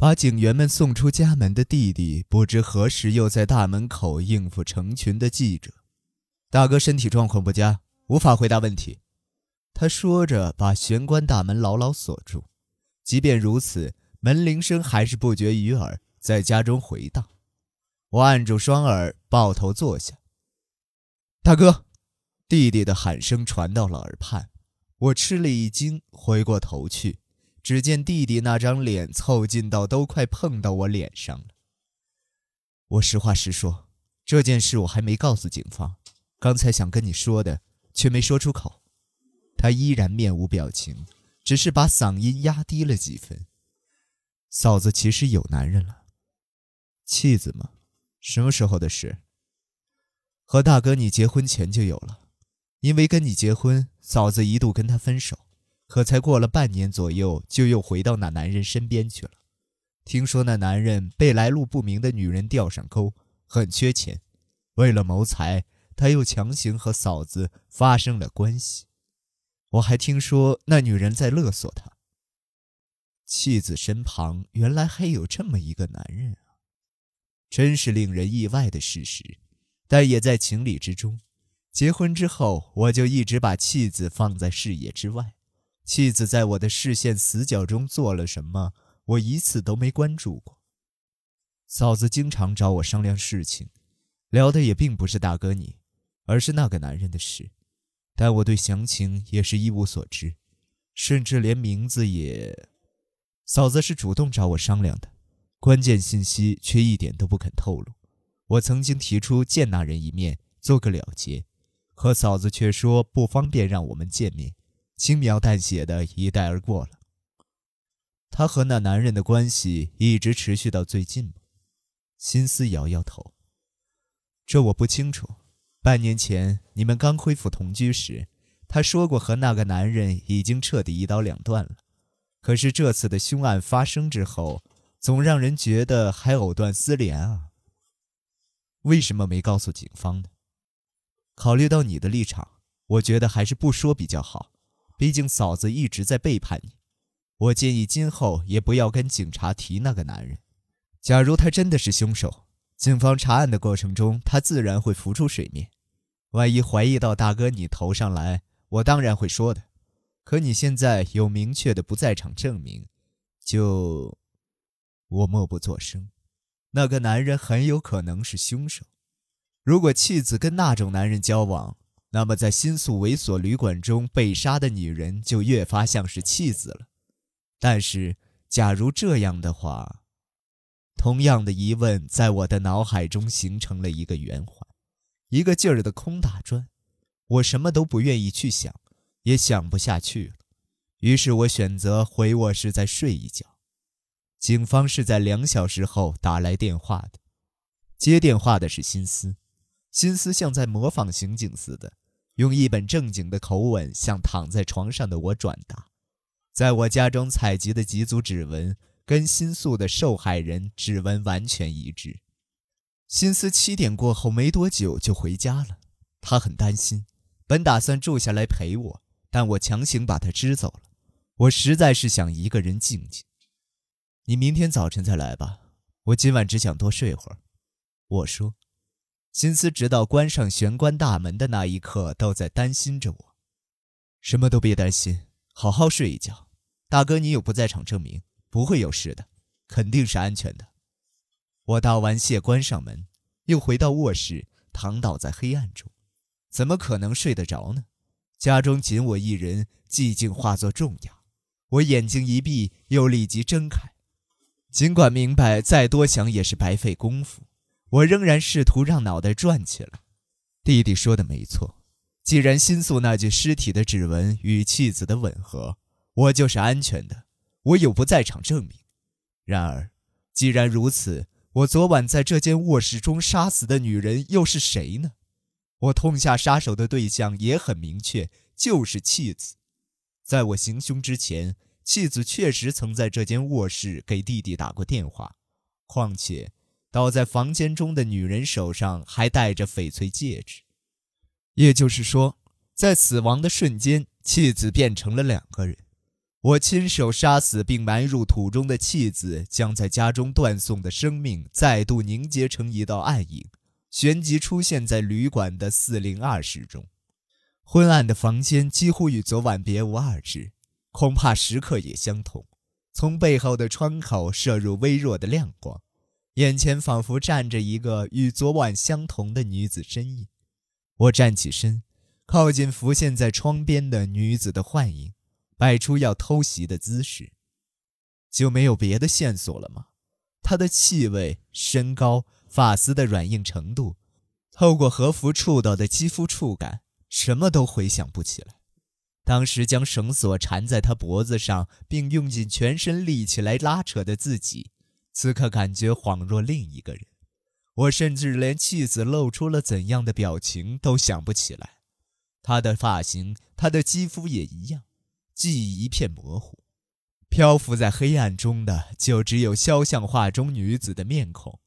把警员们送出家门的弟弟，不知何时又在大门口应付成群的记者。大哥身体状况不佳，无法回答问题。他说着，把玄关大门牢牢锁住。即便如此，门铃声还是不绝于耳，在家中回荡。我按住双耳，抱头坐下。大哥，弟弟的喊声传到了耳畔，我吃了一惊，回过头去，只见弟弟那张脸凑近到都快碰到我脸上了。我实话实说，这件事我还没告诉警方，刚才想跟你说的，却没说出口。他依然面无表情，只是把嗓音压低了几分。嫂子其实有男人了，妻子吗？什么时候的事？和大哥你结婚前就有了，因为跟你结婚，嫂子一度跟他分手，可才过了半年左右，就又回到那男人身边去了。听说那男人被来路不明的女人钓上钩，很缺钱，为了谋财，他又强行和嫂子发生了关系。我还听说那女人在勒索他。妻子身旁原来还有这么一个男人啊，真是令人意外的事实，但也在情理之中。结婚之后，我就一直把妻子放在视野之外。妻子在我的视线死角中做了什么，我一次都没关注过。嫂子经常找我商量事情，聊的也并不是大哥你，而是那个男人的事。但我对详情也是一无所知，甚至连名字也……嫂子是主动找我商量的，关键信息却一点都不肯透露。我曾经提出见那人一面，做个了结，可嫂子却说不方便让我们见面，轻描淡写的一带而过了。他和那男人的关系一直持续到最近吗？心思摇摇头，这我不清楚。半年前你们刚恢复同居时，他说过和那个男人已经彻底一刀两断了。可是这次的凶案发生之后，总让人觉得还藕断丝连啊。为什么没告诉警方呢？考虑到你的立场，我觉得还是不说比较好。毕竟嫂子一直在背叛你。我建议今后也不要跟警察提那个男人。假如他真的是凶手。警方查案的过程中，他自然会浮出水面。万一怀疑到大哥你头上来，我当然会说的。可你现在有明确的不在场证明，就……我默不作声。那个男人很有可能是凶手。如果妻子跟那种男人交往，那么在新宿猥琐旅馆中被杀的女人就越发像是弃子了。但是，假如这样的话，同样的疑问在我的脑海中形成了一个圆环，一个劲儿的空打转。我什么都不愿意去想，也想不下去了。于是我选择回卧室再睡一觉。警方是在两小时后打来电话的，接电话的是新思。新思像在模仿刑警似的，用一本正经的口吻向躺在床上的我转达：在我家中采集的几组指纹。跟新宿的受害人指纹完全一致。新思七点过后没多久就回家了，他很担心，本打算住下来陪我，但我强行把他支走了。我实在是想一个人静静。你明天早晨再来吧，我今晚只想多睡会儿。我说，心思直到关上玄关大门的那一刻都在担心着我。什么都别担心，好好睡一觉。大哥，你有不在场证明。不会有事的，肯定是安全的。我道完谢，关上门，又回到卧室，躺倒在黑暗中，怎么可能睡得着呢？家中仅我一人，寂静化作重压。我眼睛一闭，又立即睁开。尽管明白再多想也是白费功夫，我仍然试图让脑袋转起来。弟弟说的没错，既然新宿那具尸体的指纹与妻子的吻合，我就是安全的。我有不在场证明，然而，既然如此，我昨晚在这间卧室中杀死的女人又是谁呢？我痛下杀手的对象也很明确，就是妻子。在我行凶之前，妻子确实曾在这间卧室给弟弟打过电话。况且，倒在房间中的女人手上还戴着翡翠戒指，也就是说，在死亡的瞬间，妻子变成了两个人。我亲手杀死并埋入土中的妻子，将在家中断送的生命再度凝结成一道暗影，旋即出现在旅馆的四零二室中。昏暗的房间几乎与昨晚别无二致，恐怕时刻也相同。从背后的窗口射入微弱的亮光，眼前仿佛站着一个与昨晚相同的女子身影。我站起身，靠近浮现在窗边的女子的幻影。摆出要偷袭的姿势，就没有别的线索了吗？她的气味、身高、发丝的软硬程度，透过和服触到的肌肤触感，什么都回想不起来。当时将绳索缠在他脖子上，并用尽全身力气来拉扯的自己，此刻感觉恍若另一个人。我甚至连妻子露出了怎样的表情都想不起来。她的发型，她的肌肤也一样。记忆一片模糊，漂浮在黑暗中的就只有肖像画中女子的面孔。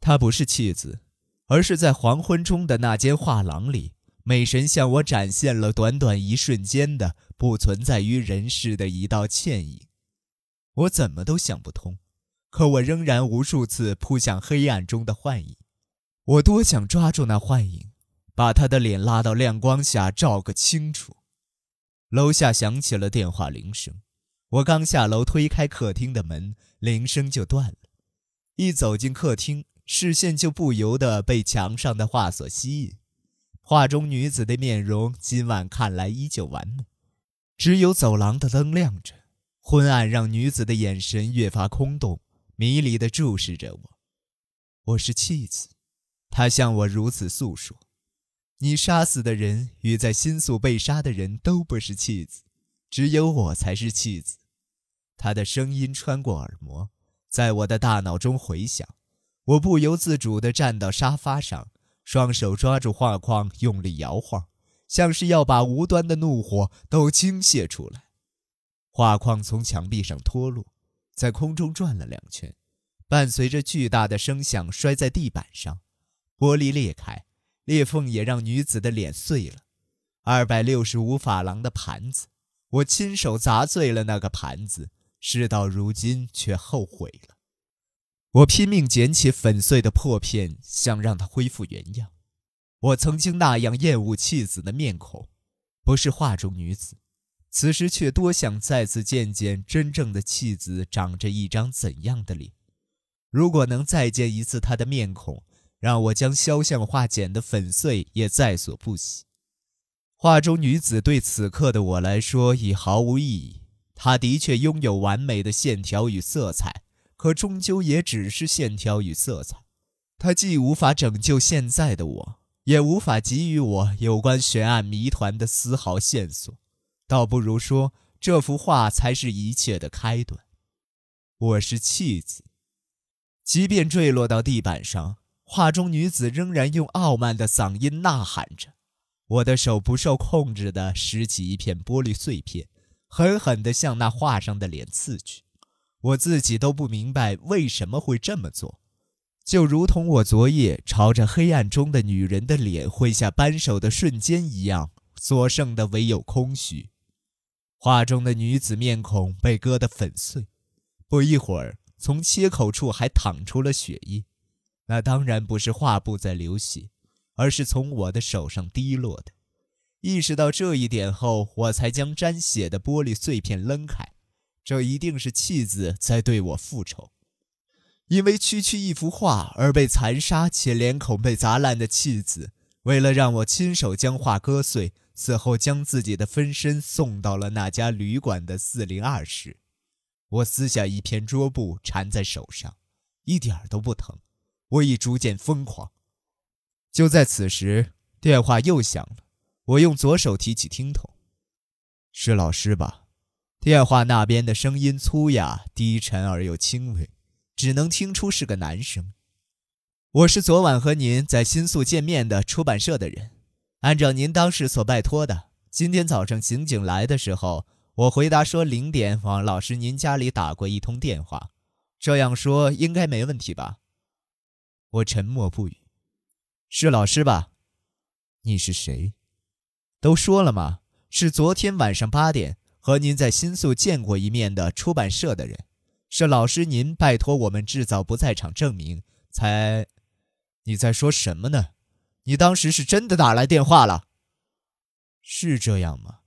她不是妻子，而是在黄昏中的那间画廊里，美神向我展现了短短一瞬间的不存在于人世的一道倩影。我怎么都想不通，可我仍然无数次扑向黑暗中的幻影。我多想抓住那幻影，把他的脸拉到亮光下照个清楚。楼下响起了电话铃声，我刚下楼推开客厅的门，铃声就断了。一走进客厅，视线就不由得被墙上的画所吸引。画中女子的面容今晚看来依旧完美，只有走廊的灯亮着，昏暗让女子的眼神越发空洞，迷离地注视着我。我是弃子，他向我如此诉说。你杀死的人与在新宿被杀的人都不是弃子，只有我才是弃子。他的声音穿过耳膜，在我的大脑中回响。我不由自主地站到沙发上，双手抓住画框，用力摇晃，像是要把无端的怒火都倾泻出来。画框从墙壁上脱落，在空中转了两圈，伴随着巨大的声响摔在地板上，玻璃裂开。裂缝也让女子的脸碎了。二百六十五法郎的盘子，我亲手砸碎了那个盘子，事到如今却后悔了。我拼命捡起粉碎的破片，想让它恢复原样。我曾经那样厌恶妻子的面孔，不是画中女子，此时却多想再次见见真正的妻子长着一张怎样的脸。如果能再见一次她的面孔。让我将肖像画剪得粉碎也在所不惜。画中女子对此刻的我来说已毫无意义。她的确拥有完美的线条与色彩，可终究也只是线条与色彩。她既无法拯救现在的我，也无法给予我有关悬案谜团的丝毫线索。倒不如说，这幅画才是一切的开端。我是弃子，即便坠落到地板上。画中女子仍然用傲慢的嗓音呐喊着，我的手不受控制地拾起一片玻璃碎片，狠狠地向那画上的脸刺去。我自己都不明白为什么会这么做，就如同我昨夜朝着黑暗中的女人的脸挥下扳手的瞬间一样，所剩的唯有空虚。画中的女子面孔被割得粉碎，不一会儿，从切口处还淌出了血液。那当然不是画布在流血，而是从我的手上滴落的。意识到这一点后，我才将沾血的玻璃碎片扔开。这一定是妻子在对我复仇，因为区区一幅画而被残杀且脸孔被砸烂的妻子，为了让我亲手将画割碎，死后将自己的分身送到了那家旅馆的四零二室。我撕下一片桌布缠在手上，一点儿都不疼。我已逐渐疯狂。就在此时，电话又响了。我用左手提起听筒，是老师吧？电话那边的声音粗哑、低沉而又轻微，只能听出是个男生。我是昨晚和您在新宿见面的出版社的人。按照您当时所拜托的，今天早上刑警来的时候，我回答说零点往老师您家里打过一通电话。这样说应该没问题吧？我沉默不语。是老师吧？你是谁？都说了吗？是昨天晚上八点和您在新宿见过一面的出版社的人，是老师您拜托我们制造不在场证明才。你在说什么呢？你当时是真的打来电话了？是这样吗？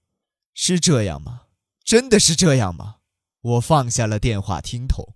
是这样吗？真的是这样吗？我放下了电话听筒。